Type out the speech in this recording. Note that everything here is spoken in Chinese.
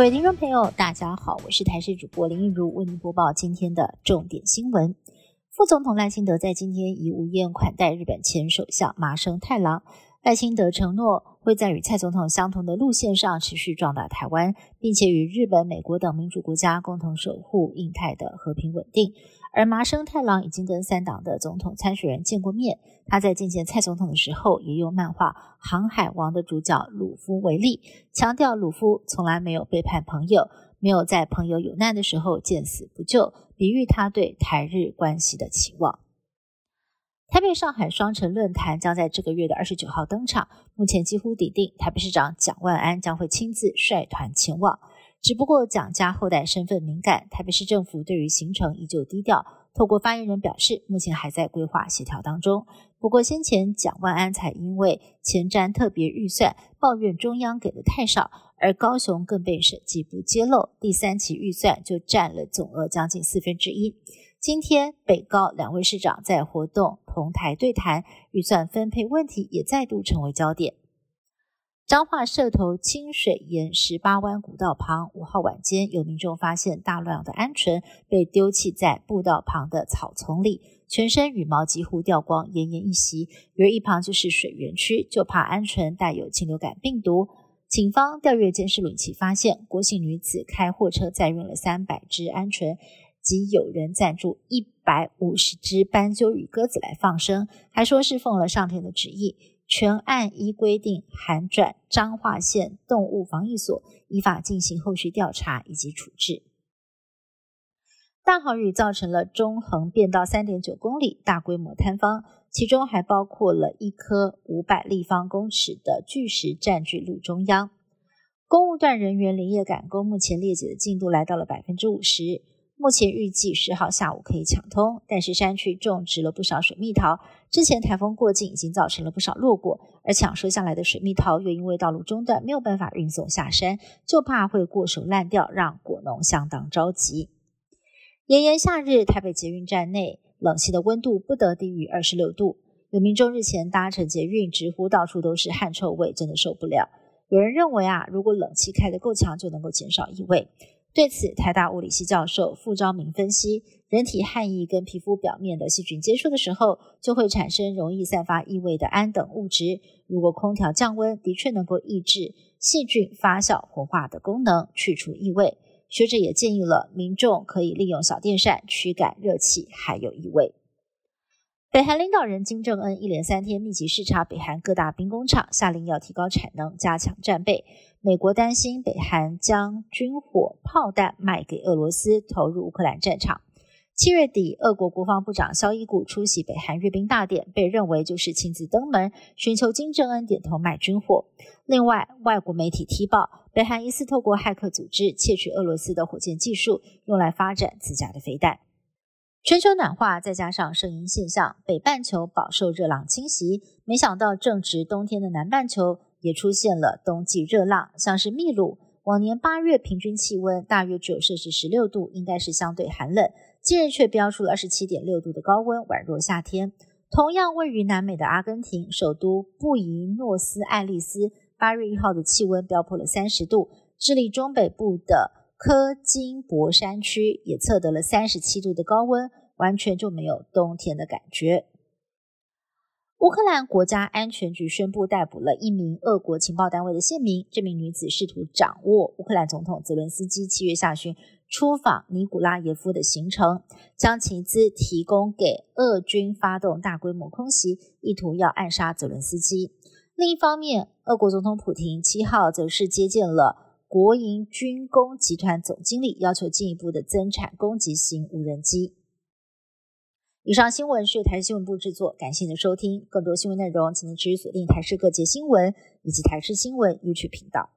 各位听众朋友，大家好，我是台视主播林玉如，为您播报今天的重点新闻。副总统赖清德在今天以午宴款待日本前首相麻生太郎。赖清德承诺会在与蔡总统相同的路线上持续壮大台湾，并且与日本、美国等民主国家共同守护印太的和平稳定。而麻生太郎已经跟三党的总统参选人见过面，他在见见蔡总统的时候，也用漫画《航海王》的主角鲁夫为例，强调鲁夫从来没有背叛朋友，没有在朋友有难的时候见死不救，比喻他对台日关系的期望。台北上海双城论坛将在这个月的二十九号登场，目前几乎抵定，台北市长蒋万安将会亲自率团前往。只不过蒋家后代身份敏感，台北市政府对于行程依旧低调。透过发言人表示，目前还在规划协调当中。不过先前蒋万安才因为前瞻特别预算抱怨中央给的太少，而高雄更被审计部揭露，第三期预算就占了总额将近四分之一。今天北高两位市长在活动同台对谈，预算分配问题也再度成为焦点。彰化社头清水沿十八弯古道旁，五号晚间有民众发现大量的鹌鹑被丢弃在步道旁的草丛里，全身羽毛几乎掉光，奄奄一息。由于一旁就是水源区，就怕鹌鹑带有禽流感病毒。警方调阅监视录影器，发现郭姓女子开货车载运了三百只鹌鹑。及有人赞助一百五十只斑鸠与鸽子来放生，还说是奉了上天的旨意，全案依规定函转彰化县动物防疫所，依法进行后续调查以及处置。大豪雨造成了中横变道三点九公里大规模坍方，其中还包括了一颗五百立方公尺的巨石占据路中央。公务段人员连夜赶工，目前裂解的进度来到了百分之五十。目前预计十号下午可以抢通，但是山区种植了不少水蜜桃，之前台风过境已经造成了不少落果，而抢收下来的水蜜桃又因为道路中断没有办法运送下山，就怕会过手烂掉，让果农相当着急。炎炎夏日，台北捷运站内冷气的温度不得低于二十六度，有民众日前搭乘捷运直呼到处都是汗臭味，真的受不了。有人认为啊，如果冷气开得够强，就能够减少异味。对此，台大物理系教授傅昭明分析，人体汗液跟皮肤表面的细菌接触的时候，就会产生容易散发异味的氨等物质。如果空调降温，的确能够抑制细菌发酵活化的功能，去除异味。学者也建议了民众可以利用小电扇驱赶热气还有异味。北韩领导人金正恩一连三天密集视察北韩各大兵工厂，下令要提高产能、加强战备。美国担心北韩将军火、炮弹卖给俄罗斯，投入乌克兰战场。七月底，俄国国防部长肖伊古出席北韩阅兵大典，被认为就是亲自登门寻求金正恩点头卖军火。另外，外国媒体踢爆，北韩疑似透过骇客组织窃取俄罗斯的火箭技术，用来发展自家的飞弹。全球暖化再加上声音现象，北半球饱受热浪侵袭。没想到正值冬天的南半球也出现了冬季热浪，像是秘鲁，往年八月平均气温大约只有摄氏十六度，应该是相对寒冷，近日却飙出了二十七点六度的高温，宛若夏天。同样位于南美的阿根廷首都布宜诺斯艾利斯，八月一号的气温飙破了三十度。智利中北部的科金博山区也测得了三十七度的高温，完全就没有冬天的感觉。乌克兰国家安全局宣布逮捕了一名俄国情报单位的县民，这名女子试图掌握乌克兰总统泽伦斯基七月下旬出访尼古拉耶夫的行程，将其资提供给俄军发动大规模空袭，意图要暗杀泽伦斯基。另一方面，俄国总统普京七号则是接见了。国营军工集团总经理要求进一步的增产攻击型无人机。以上新闻是由台视新闻部制作，感谢您的收听。更多新闻内容，请您持续锁定台视各界新闻以及台视新闻 YouTube 频道。